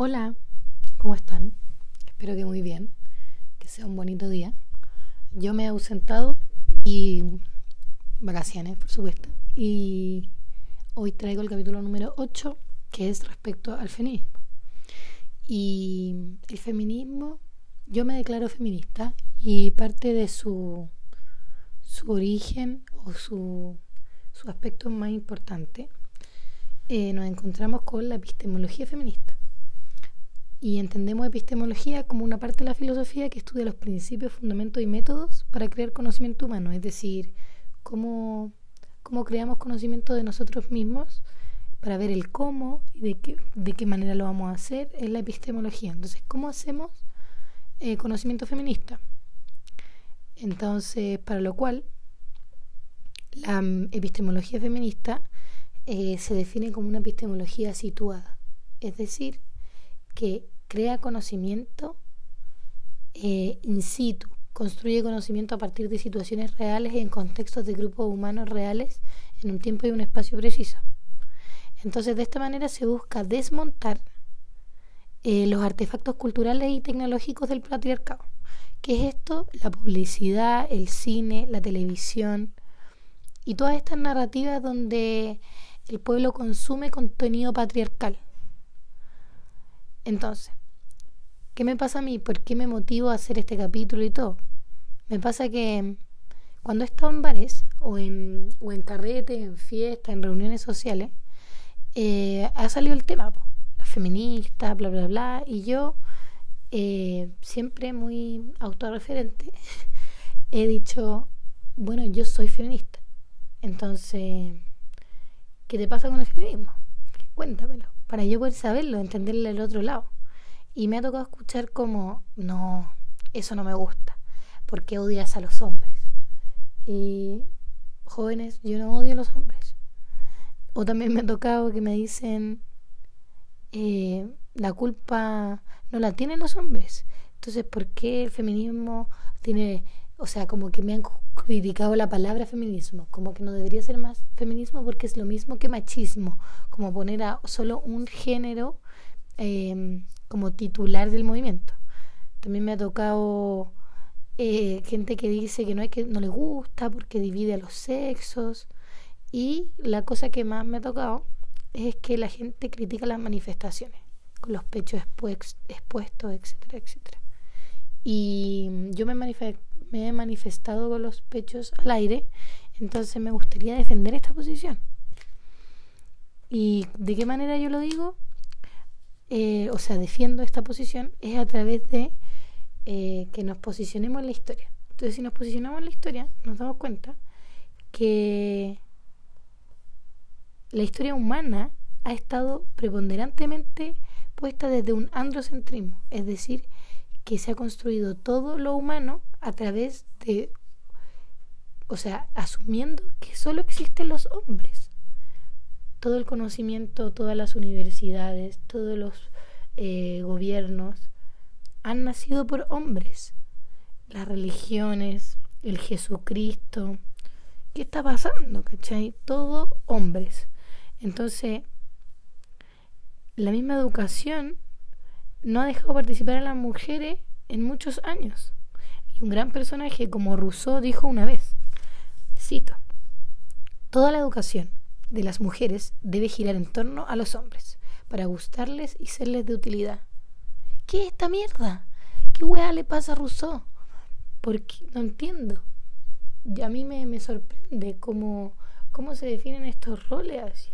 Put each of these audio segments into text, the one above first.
Hola, ¿cómo están? Espero que muy bien, que sea un bonito día. Yo me he ausentado y vacaciones, por supuesto. Y hoy traigo el capítulo número 8, que es respecto al feminismo. Y el feminismo, yo me declaro feminista y parte de su, su origen o su, su aspecto más importante, eh, nos encontramos con la epistemología feminista. Y entendemos epistemología como una parte de la filosofía que estudia los principios, fundamentos y métodos para crear conocimiento humano, es decir, cómo, cómo creamos conocimiento de nosotros mismos para ver el cómo y de qué, de qué manera lo vamos a hacer es la epistemología. Entonces, ¿cómo hacemos eh, conocimiento feminista? Entonces, para lo cual, la mm, epistemología feminista eh, se define como una epistemología situada, es decir, que crea conocimiento eh, in situ, construye conocimiento a partir de situaciones reales y en contextos de grupos humanos reales en un tiempo y un espacio preciso. Entonces, de esta manera se busca desmontar eh, los artefactos culturales y tecnológicos del patriarcado. ¿Qué es esto? La publicidad, el cine, la televisión y todas estas narrativas donde el pueblo consume contenido patriarcal. Entonces, ¿qué me pasa a mí? ¿Por qué me motivo a hacer este capítulo y todo? Me pasa que cuando he estado en bares o en, o en carretes, en fiestas, en reuniones sociales, eh, ha salido el tema, feminista, bla, bla, bla, y yo, eh, siempre muy autorreferente, he dicho, bueno, yo soy feminista. Entonces, ¿qué te pasa con el feminismo? Cuéntamelo, para yo poder saberlo, entenderle el otro lado. Y me ha tocado escuchar como, no, eso no me gusta, porque odias a los hombres. Y jóvenes, yo no odio a los hombres. O también me ha tocado que me dicen, eh, la culpa no la tienen los hombres. Entonces, ¿por qué el feminismo tiene, o sea, como que me han criticado la palabra feminismo, como que no debería ser más feminismo porque es lo mismo que machismo, como poner a solo un género em, como titular del movimiento. También me ha tocado eh, gente que dice que no, hay que no le gusta porque divide a los sexos. Y la cosa que más me ha tocado es que la gente critica las manifestaciones, con los pechos expuestos, etcétera, etcétera. Y yo me, me he manifestado con los pechos al aire, entonces me gustaría defender esta posición. ¿Y de qué manera yo lo digo? Eh, o sea, defiendo esta posición es a través de eh, que nos posicionemos en la historia. Entonces, si nos posicionamos en la historia, nos damos cuenta que la historia humana ha estado preponderantemente puesta desde un androcentrismo, es decir, que se ha construido todo lo humano a través de, o sea, asumiendo que solo existen los hombres. Todo el conocimiento, todas las universidades, todos los eh, gobiernos han nacido por hombres. Las religiones, el Jesucristo. ¿Qué está pasando? ¿Cachai? Todo hombres. Entonces, la misma educación no ha dejado participar a las mujeres en muchos años. Un gran personaje como Rousseau dijo una vez, cito, Toda la educación de las mujeres debe girar en torno a los hombres, para gustarles y serles de utilidad. ¿Qué es esta mierda? ¿Qué weá le pasa a Rousseau? Porque no entiendo. Y a mí me, me sorprende cómo, cómo se definen estos roles así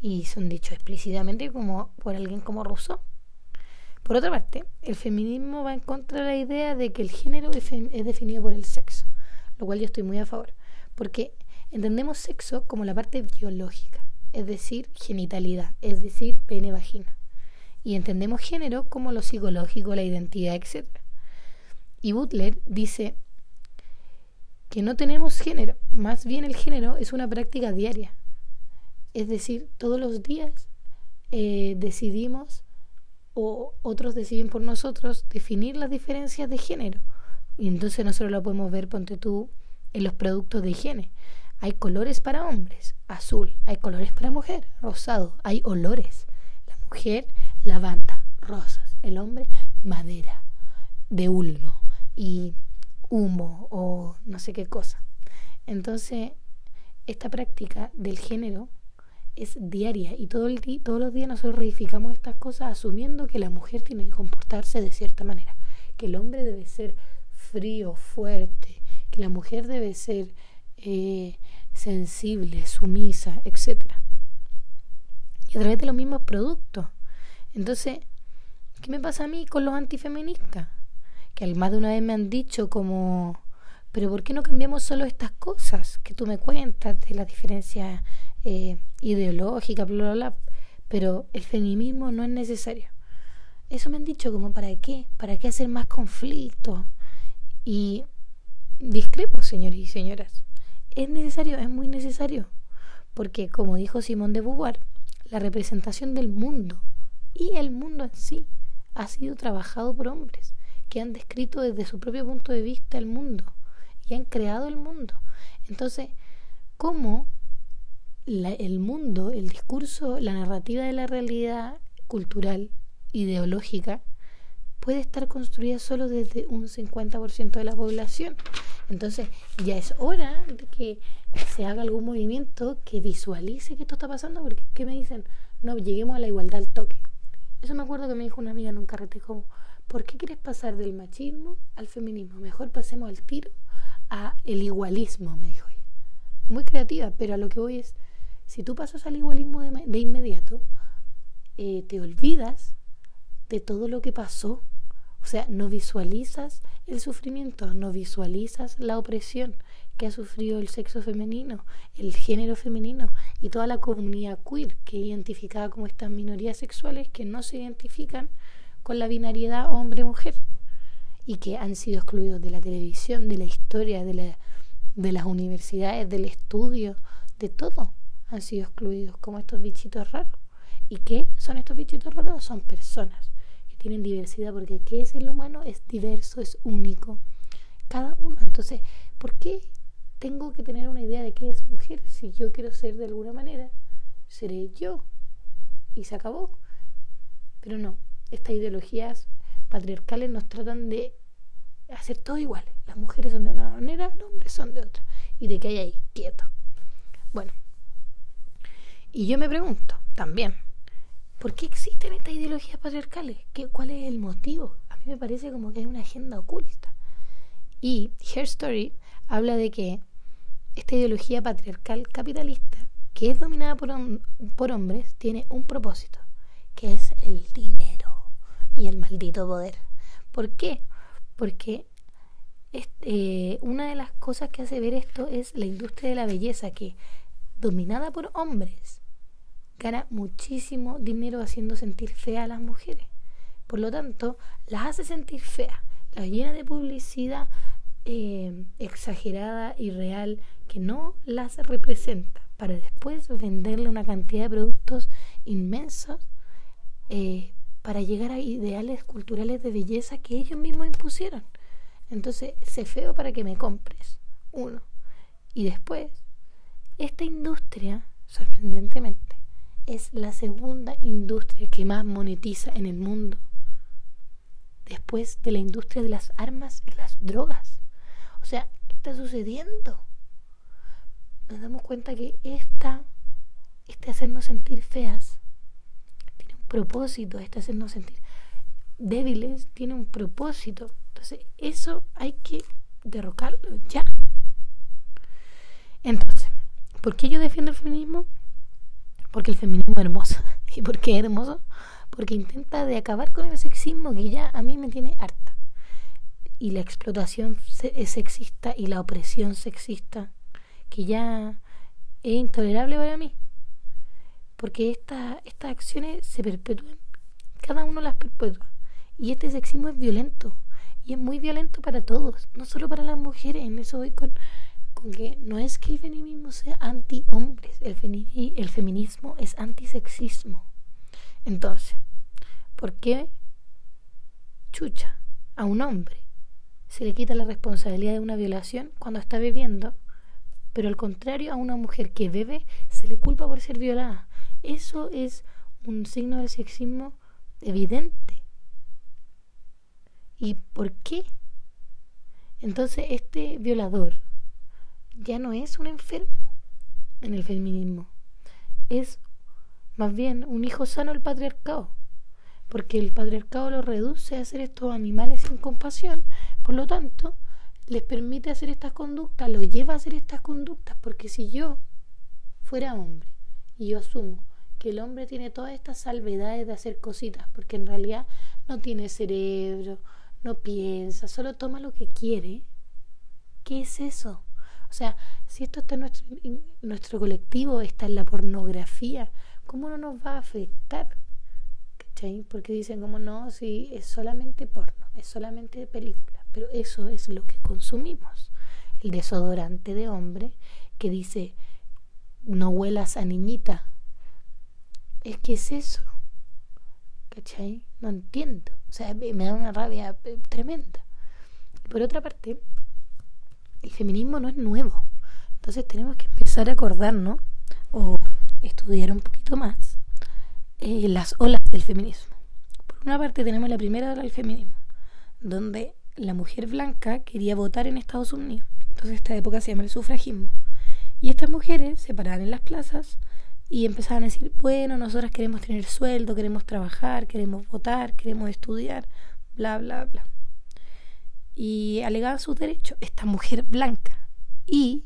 y son dichos explícitamente como por alguien como Rousseau. Por otra parte, el feminismo va en contra de la idea de que el género es definido por el sexo, lo cual yo estoy muy a favor, porque entendemos sexo como la parte biológica, es decir, genitalidad, es decir, pene-vagina, y entendemos género como lo psicológico, la identidad, etc. Y Butler dice que no tenemos género, más bien el género es una práctica diaria, es decir, todos los días eh, decidimos o otros deciden por nosotros definir las diferencias de género. Y entonces nosotros lo podemos ver, ponte tú, en los productos de higiene. Hay colores para hombres, azul. Hay colores para mujer, rosado. Hay olores. La mujer, lavanda, rosas, el hombre madera, de ulmo y humo o no sé qué cosa. Entonces, esta práctica del género es diaria y todo el todos los días nosotros reificamos estas cosas asumiendo que la mujer tiene que comportarse de cierta manera, que el hombre debe ser frío, fuerte, que la mujer debe ser eh, sensible, sumisa, etc. Y a través de los mismos productos. Entonces, ¿qué me pasa a mí con los antifeministas? Que más de una vez me han dicho como, pero ¿por qué no cambiamos solo estas cosas que tú me cuentas de la diferencia eh, ideológica, bla, bla, bla? Pero el feminismo no es necesario. Eso me han dicho como, ¿para qué? ¿Para qué hacer más conflictos? Y discrepo, señores y señoras. Es necesario, es muy necesario. Porque, como dijo Simón de Beauvoir, la representación del mundo y el mundo en sí ha sido trabajado por hombres que han descrito desde su propio punto de vista el mundo y han creado el mundo. Entonces, ¿cómo el mundo, el discurso, la narrativa de la realidad cultural, ideológica, puede estar construida solo desde un 50% de la población. Entonces ya es hora de que se haga algún movimiento que visualice que esto está pasando, porque ¿qué me dicen? No, lleguemos a la igualdad al toque. Eso me acuerdo que me dijo una amiga en un carrete como, ¿por qué quieres pasar del machismo al feminismo? Mejor pasemos al tiro a el igualismo, me dijo ella. Muy creativa, pero a lo que voy es, si tú pasas al igualismo de, inmediato, eh, te olvidas de todo lo que pasó o sea, no visualizas el sufrimiento, no visualizas la opresión que ha sufrido el sexo femenino, el género femenino y toda la comunidad queer que es identificada como estas minorías sexuales que no se identifican con la binariedad hombre-mujer y que han sido excluidos de la televisión, de la historia, de, la, de las universidades, del estudio, de todo. Han sido excluidos como estos bichitos raros. ¿Y qué son estos bichitos raros? Son personas tienen diversidad, porque ¿qué es el humano? Es diverso, es único. Cada uno. Entonces, ¿por qué tengo que tener una idea de qué es mujer? Si yo quiero ser de alguna manera, seré yo. Y se acabó. Pero no, estas ideologías patriarcales nos tratan de hacer todo igual. Las mujeres son de una manera, los hombres son de otra. Y de que hay ahí, quieto. Bueno. Y yo me pregunto también, ¿Por qué existen estas ideologías patriarcales? ¿Qué, ¿Cuál es el motivo? A mí me parece como que hay una agenda oculta. Y Her Story habla de que esta ideología patriarcal capitalista, que es dominada por, por hombres, tiene un propósito, que es el dinero y el maldito poder. ¿Por qué? Porque eh, una de las cosas que hace ver esto es la industria de la belleza, que dominada por hombres, gana muchísimo dinero haciendo sentir fea a las mujeres. Por lo tanto, las hace sentir feas, las llena de publicidad eh, exagerada y real que no las representa, para después venderle una cantidad de productos inmensos eh, para llegar a ideales culturales de belleza que ellos mismos impusieron. Entonces, sé feo para que me compres. Uno. Y después, esta industria, sorprendentemente, es la segunda industria que más monetiza en el mundo, después de la industria de las armas y las drogas. O sea, ¿qué está sucediendo? Nos damos cuenta que esta, este hacernos sentir feas propósito, este hacernos sentir débiles tiene un propósito. Entonces, eso hay que derrocarlo ya. Entonces, ¿por qué yo defiendo el feminismo? porque el feminismo es hermoso. ¿Y por qué es hermoso? Porque intenta de acabar con el sexismo que ya a mí me tiene harta. Y la explotación sexista y la opresión sexista que ya es intolerable para mí. Porque esta, estas acciones se perpetúan. Cada uno las perpetúa. Y este sexismo es violento. Y es muy violento para todos, no solo para las mujeres. En eso voy con con que no es que el feminismo sea anti-hombres, el, el feminismo es antisexismo. Entonces, ¿por qué chucha a un hombre se le quita la responsabilidad de una violación cuando está bebiendo, pero al contrario a una mujer que bebe se le culpa por ser violada? Eso es un signo del sexismo evidente. ¿Y por qué? Entonces este violador ya no es un enfermo en el feminismo, es más bien un hijo sano del patriarcado, porque el patriarcado lo reduce a ser estos animales sin compasión, por lo tanto, les permite hacer estas conductas, lo lleva a hacer estas conductas, porque si yo fuera hombre y yo asumo que el hombre tiene todas estas salvedades de hacer cositas, porque en realidad no tiene cerebro, no piensa, solo toma lo que quiere, ¿qué es eso? O sea, si esto está en nuestro, nuestro colectivo, está en la pornografía, ¿cómo no nos va a afectar? ¿Cachai? Porque dicen como no, si es solamente porno, es solamente película, pero eso es lo que consumimos. El desodorante de hombre que dice no huelas a niñita. Es que es eso. ¿Cachai? No entiendo. O sea, me da una rabia eh, tremenda. Por otra parte, el feminismo no es nuevo. Entonces tenemos que empezar a acordarnos o estudiar un poquito más eh, las olas del feminismo. Por una parte tenemos la primera ola del feminismo, donde la mujer blanca quería votar en Estados Unidos. Entonces esta época se llama el sufragismo. Y estas mujeres se paraban en las plazas y empezaban a decir, bueno, nosotras queremos tener sueldo, queremos trabajar, queremos votar, queremos estudiar, bla, bla, bla. Y alegaban sus derechos, esta mujer blanca. Y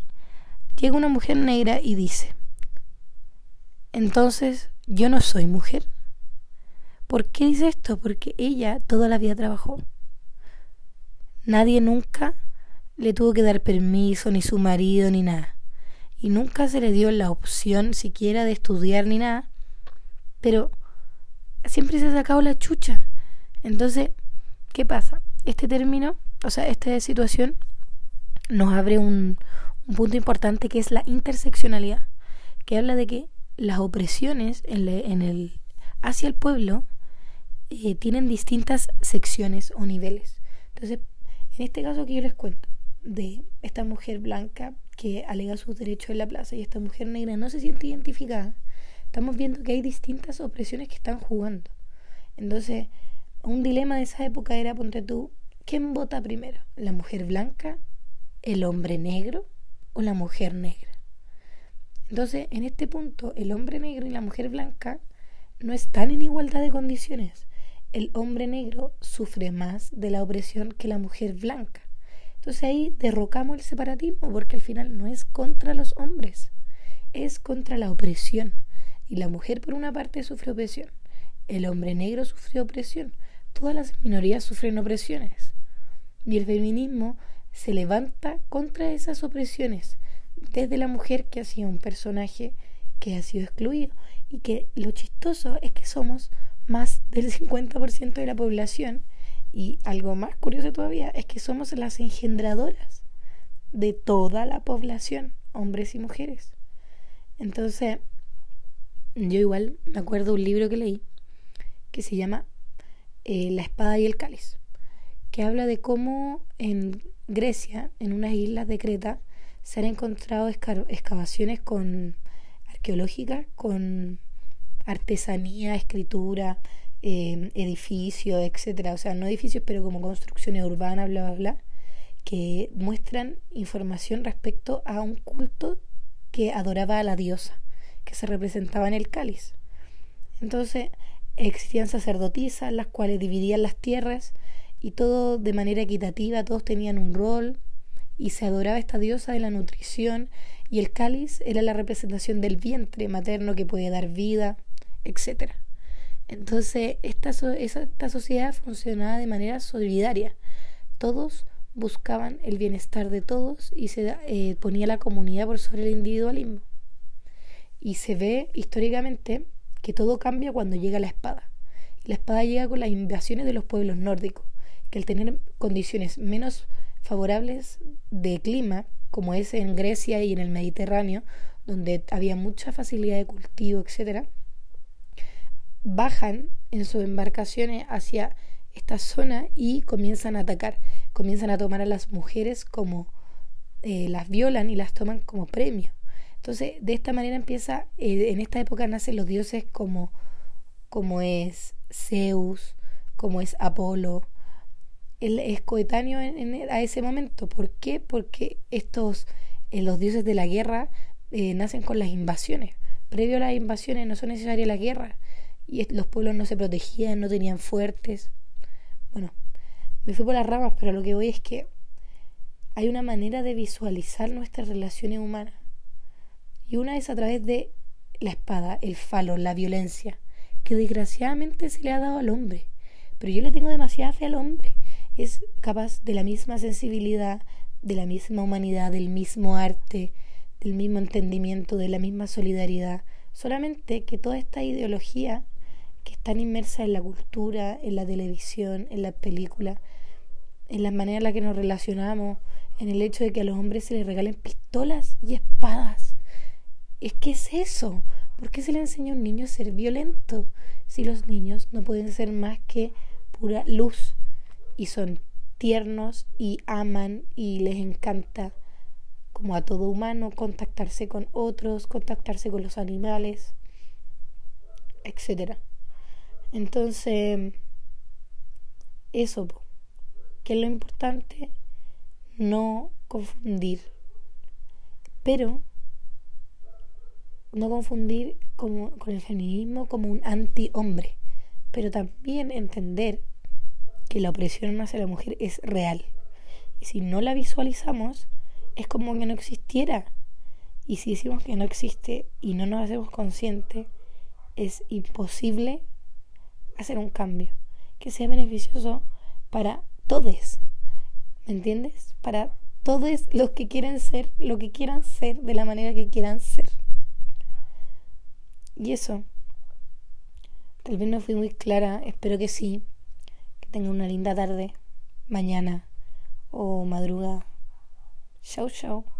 llega una mujer negra y dice, entonces yo no soy mujer. ¿Por qué dice esto? Porque ella toda la vida trabajó. Nadie nunca le tuvo que dar permiso, ni su marido, ni nada y nunca se le dio la opción siquiera de estudiar ni nada, pero siempre se ha sacado la chucha. Entonces, ¿qué pasa? Este término, o sea, esta situación nos abre un, punto importante que es la interseccionalidad, que habla de que las opresiones en, el, hacia el pueblo eh, tienen distintas secciones o niveles. Entonces, en este caso que yo les cuento de esta mujer blanca que alega sus derechos en la plaza y esta mujer negra no se siente identificada, estamos viendo que hay distintas opresiones que están jugando. Entonces, un dilema de esa época era, ponte tú, ¿quién vota primero? ¿La mujer blanca, el hombre negro o la mujer negra? Entonces, en este punto, el hombre negro y la mujer blanca no están en igualdad de condiciones. El hombre negro sufre más de la opresión que la mujer blanca. Entonces ahí derrocamos el separatismo porque al final no es contra los hombres, es contra la opresión. Y la mujer por una parte sufre opresión, el hombre negro sufre opresión, todas las minorías sufren opresiones. Y el feminismo se levanta contra esas opresiones desde la mujer que ha sido un personaje que ha sido excluido y que lo chistoso es que somos más del 50% de la población y algo más curioso todavía es que somos las engendradoras de toda la población, hombres y mujeres. Entonces, yo igual me acuerdo un libro que leí que se llama eh, La espada y el cáliz, que habla de cómo en Grecia, en unas islas de Creta, se han encontrado excavaciones con arqueológicas con artesanía, escritura, eh, edificios, etcétera, o sea, no edificios, pero como construcciones urbanas, bla, bla, bla, que muestran información respecto a un culto que adoraba a la diosa, que se representaba en el cáliz. Entonces, existían sacerdotisas, las cuales dividían las tierras y todo de manera equitativa, todos tenían un rol y se adoraba esta diosa de la nutrición y el cáliz era la representación del vientre materno que puede dar vida, etcétera. Entonces, esta, esta sociedad funcionaba de manera solidaria. Todos buscaban el bienestar de todos y se eh, ponía la comunidad por sobre el individualismo. Y se ve históricamente que todo cambia cuando llega la espada. la espada llega con las invasiones de los pueblos nórdicos, que al tener condiciones menos favorables de clima, como es en Grecia y en el Mediterráneo, donde había mucha facilidad de cultivo, etcétera, bajan en sus embarcaciones hacia esta zona y comienzan a atacar, comienzan a tomar a las mujeres como eh, las violan y las toman como premio. Entonces, de esta manera empieza, eh, en esta época nacen los dioses como, como es Zeus, como es Apolo, él es coetáneo a ese momento. ¿Por qué? Porque estos, eh, los dioses de la guerra, nacen con las invasiones. Previo a las invasiones no son necesarias las guerras. Y los pueblos no se protegían, no tenían fuertes. Bueno, me fui por las ramas, pero lo que voy es que hay una manera de visualizar nuestras relaciones humanas. Y una es a través de la espada, el falo, la violencia, que desgraciadamente se le ha dado al hombre. Pero yo le tengo demasiada fe al hombre. Es capaz de la misma sensibilidad, de la misma humanidad, del mismo arte, del mismo entendimiento, de la misma solidaridad. Solamente que toda esta ideología que están inmersas en la cultura, en la televisión, en las películas, en la manera en la que nos relacionamos, en el hecho de que a los hombres se les regalen pistolas y espadas. Es que es eso. ¿Por qué se le enseña a un niño a ser violento si los niños no pueden ser más que pura luz y son tiernos y aman y les encanta, como a todo humano, contactarse con otros, contactarse con los animales, etcétera? Entonces, eso, que es lo importante, no confundir. Pero no confundir como, con el feminismo como un anti-hombre, pero también entender que la opresión hacia la mujer es real. Y si no la visualizamos, es como que no existiera. Y si decimos que no existe y no nos hacemos conscientes, es imposible hacer un cambio que sea beneficioso para todos. ¿Me entiendes? Para todos los que quieren ser lo que quieran ser de la manera que quieran ser. Y eso. Tal vez no fui muy clara, espero que sí. Que tengan una linda tarde, mañana o madrugada. Chao, chao.